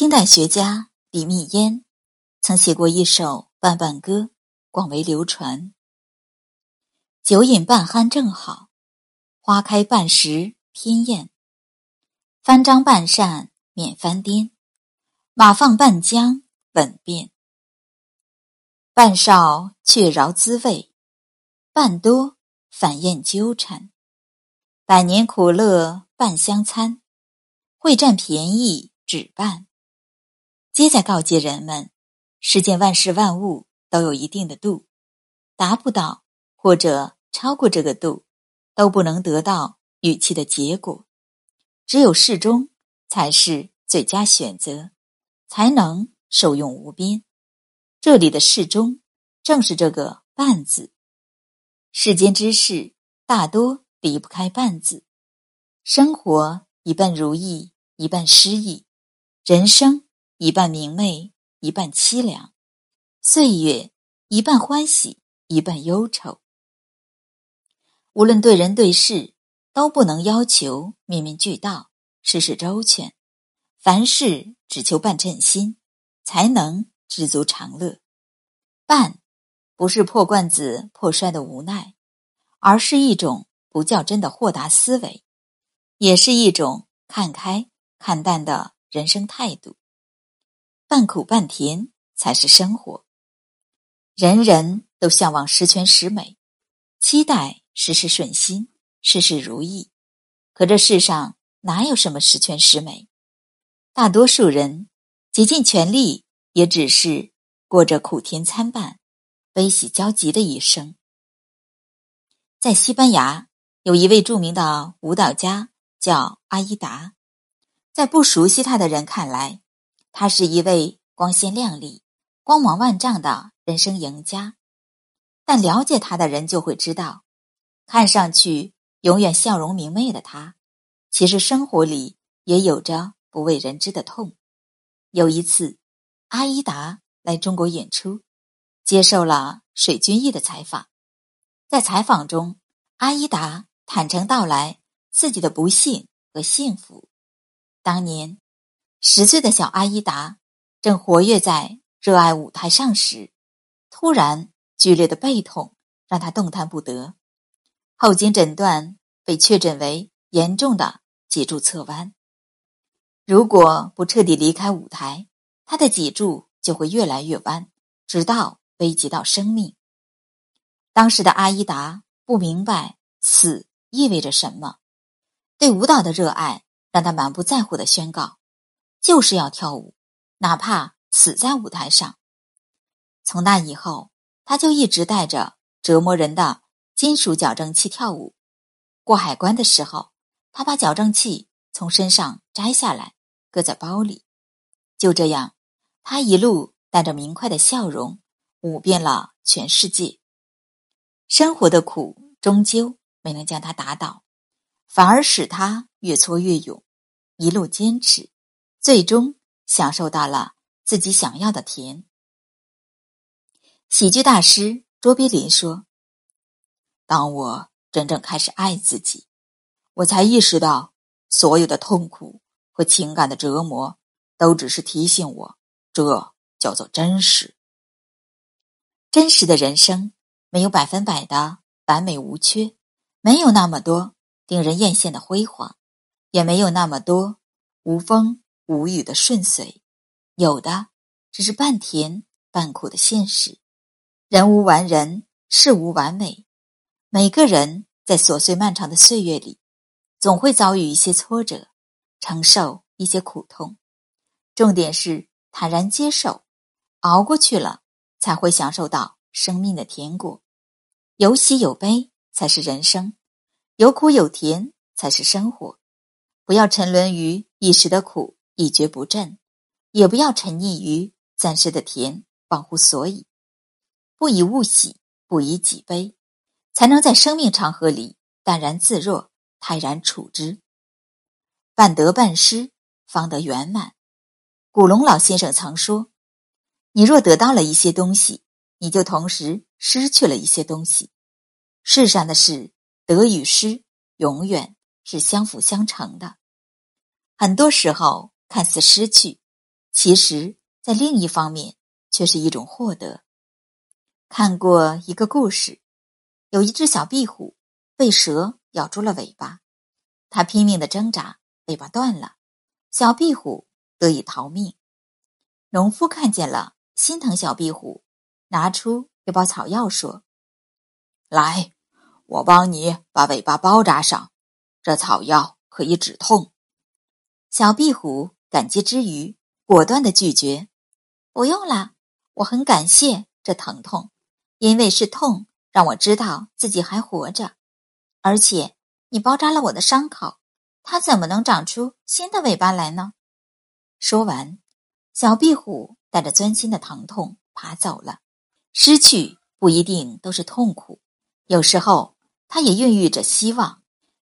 清代学家李密烟曾写过一首《半半歌》，广为流传。酒饮半酣正好，花开半时偏艳。翻张半扇免翻颠，马放半缰稳便。半少却饶滋味，半多反厌纠缠。百年苦乐半相参，会占便宜只半。皆在告诫人们：世间万事万物都有一定的度，达不到或者超过这个度，都不能得到预期的结果。只有适中才是最佳选择，才能受用无边。这里的适中，正是这个“半”字。世间之事大多离不开“半”字，生活一半如意，一半失意，人生。一半明媚，一半凄凉；岁月一半欢喜，一半忧愁。无论对人对事，都不能要求面面俱到，事事周全。凡事只求半称心，才能知足常乐。半，不是破罐子破摔的无奈，而是一种不较真的豁达思维，也是一种看开看淡的人生态度。半苦半甜才是生活。人人都向往十全十美，期待事事顺心、事事如意。可这世上哪有什么十全十美？大多数人竭尽全力，也只是过着苦甜参半、悲喜交集的一生。在西班牙，有一位著名的舞蹈家叫阿依达，在不熟悉他的人看来。他是一位光鲜亮丽、光芒万丈的人生赢家，但了解他的人就会知道，看上去永远笑容明媚的他，其实生活里也有着不为人知的痛。有一次，阿依达来中国演出，接受了水均益的采访。在采访中，阿依达坦诚道来自己的不幸和幸福。当年。十岁的小阿依达正活跃在热爱舞台上时，突然剧烈的背痛让他动弹不得。后经诊断，被确诊为严重的脊柱侧弯。如果不彻底离开舞台，他的脊柱就会越来越弯，直到危及到生命。当时的阿依达不明白死意味着什么，对舞蹈的热爱让他满不在乎的宣告。就是要跳舞，哪怕死在舞台上。从那以后，他就一直带着折磨人的金属矫正器跳舞。过海关的时候，他把矫正器从身上摘下来，搁在包里。就这样，他一路带着明快的笑容，舞遍了全世界。生活的苦终究没能将他打倒，反而使他越挫越勇，一路坚持。最终享受到了自己想要的甜。喜剧大师卓别林说：“当我真正开始爱自己，我才意识到，所有的痛苦和情感的折磨，都只是提醒我，这叫做真实。真实的人生没有百分百的完美无缺，没有那么多令人艳羡的辉煌，也没有那么多无风。”无语的顺遂，有的只是半甜半苦的现实。人无完人，事无完美。每个人在琐碎漫长的岁月里，总会遭遇一些挫折，承受一些苦痛。重点是坦然接受，熬过去了，才会享受到生命的甜果。有喜有悲才是人生，有苦有甜才是生活。不要沉沦于一时的苦。一蹶不振，也不要沉溺于暂时的甜，忘乎所以。不以物喜，不以己悲，才能在生命长河里淡然自若，泰然处之。半得半失，方得圆满。古龙老先生曾说：“你若得到了一些东西，你就同时失去了一些东西。世上的事，得与失，永远是相辅相成的。很多时候。”看似失去，其实，在另一方面却是一种获得。看过一个故事，有一只小壁虎被蛇咬住了尾巴，它拼命的挣扎，尾巴断了，小壁虎得以逃命。农夫看见了，心疼小壁虎，拿出一包草药说：“来，我帮你把尾巴包扎上，这草药可以止痛。”小壁虎感激之余，果断的拒绝：“不用了，我很感谢这疼痛，因为是痛让我知道自己还活着。而且你包扎了我的伤口，它怎么能长出新的尾巴来呢？”说完，小壁虎带着钻心的疼痛爬走了。失去不一定都是痛苦，有时候它也孕育着希望，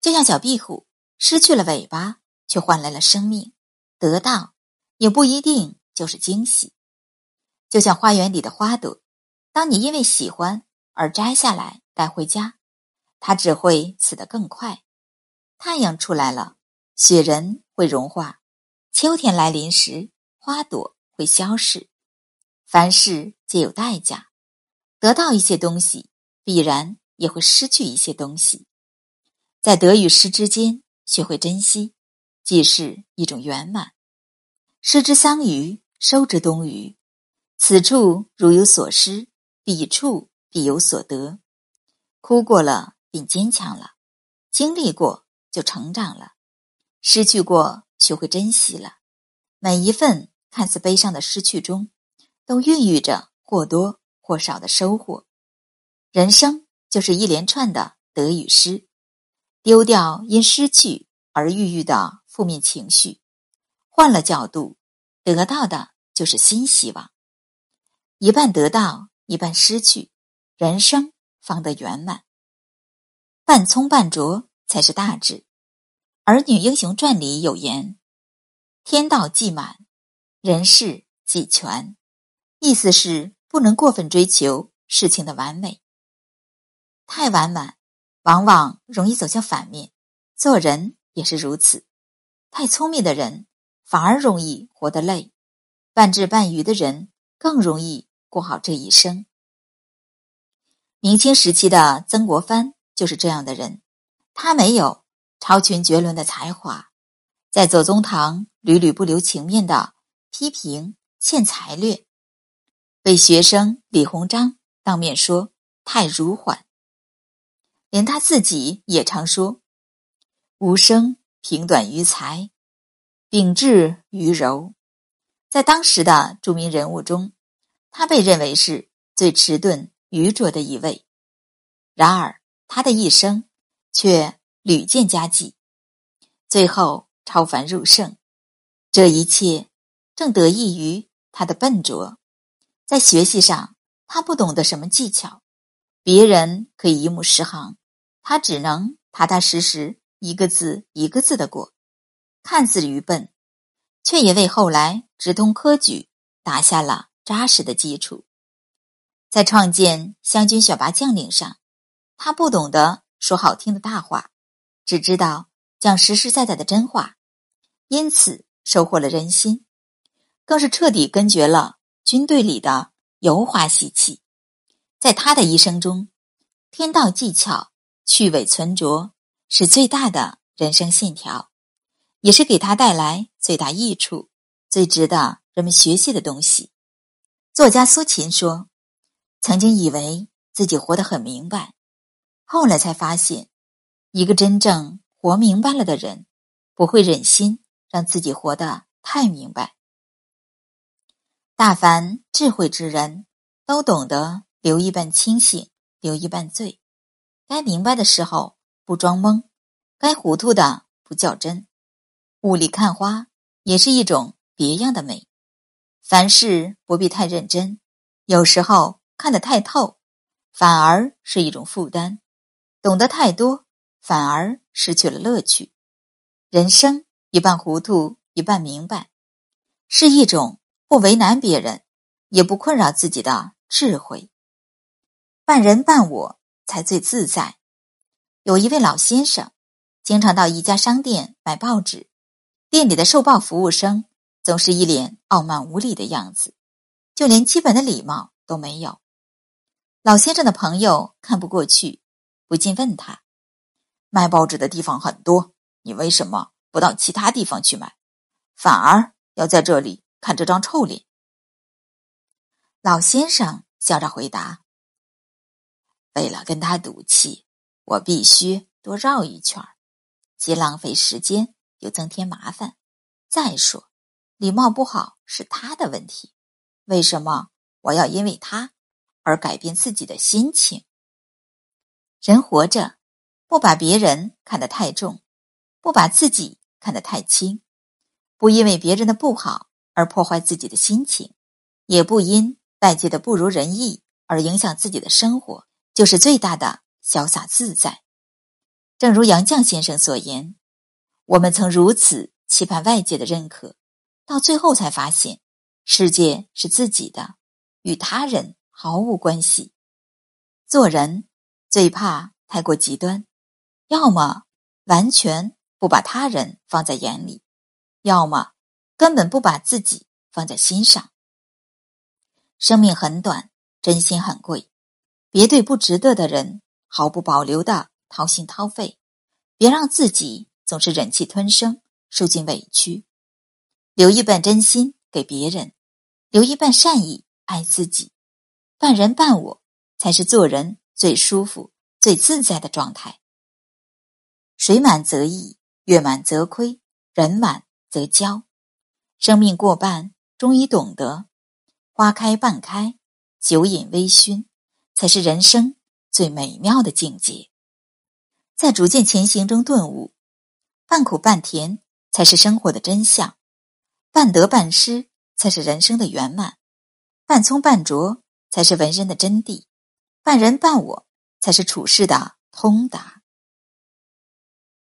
就像小壁虎失去了尾巴。却换来了生命，得到也不一定就是惊喜。就像花园里的花朵，当你因为喜欢而摘下来带回家，它只会死得更快。太阳出来了，雪人会融化；秋天来临时，花朵会消逝。凡事皆有代价，得到一些东西，必然也会失去一些东西。在得与失之间，学会珍惜。既是一种圆满。失之桑榆，收之东隅。此处如有所失，彼处必有所得。哭过了，便坚强了；经历过，就成长了；失去过，学会珍惜了。每一份看似悲伤的失去中，都孕育着或多或少的收获。人生就是一连串的得与失，丢掉因失去而郁郁的。负面情绪，换了角度，得到的就是新希望。一半得到，一半失去，人生方得圆满。半聪半拙才是大智。《儿女英雄传》里有言：“天道既满，人事既全。”意思是不能过分追求事情的完美。太完满，往往容易走向反面。做人也是如此。太聪明的人反而容易活得累，半智半愚的人更容易过好这一生。明清时期的曾国藩就是这样的人，他没有超群绝伦的才华，在左宗棠屡屡不留情面的批评欠才略，被学生李鸿章当面说太儒缓，连他自己也常说无声。平短于才，秉质于柔，在当时的著名人物中，他被认为是最迟钝愚拙的一位。然而，他的一生却屡见佳绩，最后超凡入圣。这一切正得益于他的笨拙。在学习上，他不懂得什么技巧，别人可以一目十行，他只能踏踏实实。一个字一个字的过，看似愚笨，却也为后来直通科举打下了扎实的基础。在创建湘军选拔将领上，他不懂得说好听的大话，只知道讲实实在在的真话，因此收获了人心，更是彻底根绝了军队里的油滑习气。在他的一生中，天道技巧去伪存拙。是最大的人生信条，也是给他带来最大益处、最值得人们学习的东西。作家苏秦说：“曾经以为自己活得很明白，后来才发现，一个真正活明白了的人，不会忍心让自己活得太明白。大凡智慧之人，都懂得留一半清醒，留一半醉。该明白的时候。”不装懵，该糊涂的不较真，雾里看花也是一种别样的美。凡事不必太认真，有时候看得太透，反而是一种负担；懂得太多，反而失去了乐趣。人生一半糊涂，一半明白，是一种不为难别人，也不困扰自己的智慧。半人半我，才最自在。有一位老先生，经常到一家商店买报纸，店里的售报服务生总是一脸傲慢无礼的样子，就连基本的礼貌都没有。老先生的朋友看不过去，不禁问他：“卖报纸的地方很多，你为什么不到其他地方去买，反而要在这里看这张臭脸？”老先生笑着回答：“为了跟他赌气，我必须多绕一圈既浪费时间，又增添麻烦。再说，礼貌不好是他的问题，为什么我要因为他而改变自己的心情？人活着，不把别人看得太重，不把自己看得太轻，不因为别人的不好而破坏自己的心情，也不因。”外界的不如人意而影响自己的生活，就是最大的潇洒自在。正如杨绛先生所言：“我们曾如此期盼外界的认可，到最后才发现，世界是自己的，与他人毫无关系。做人最怕太过极端，要么完全不把他人放在眼里，要么根本不把自己放在心上。”生命很短，真心很贵，别对不值得的人毫不保留的掏心掏肺，别让自己总是忍气吞声，受尽委屈，留一半真心给别人，留一半善意爱自己，半人半我才是做人最舒服、最自在的状态。水满则溢，月满则亏，人满则骄，生命过半，终于懂得。花开半开，酒饮微醺，才是人生最美妙的境界。在逐渐前行中顿悟，半苦半甜才是生活的真相，半得半失才是人生的圆满，半聪半拙才是文人的真谛，半人半我才是处世的通达。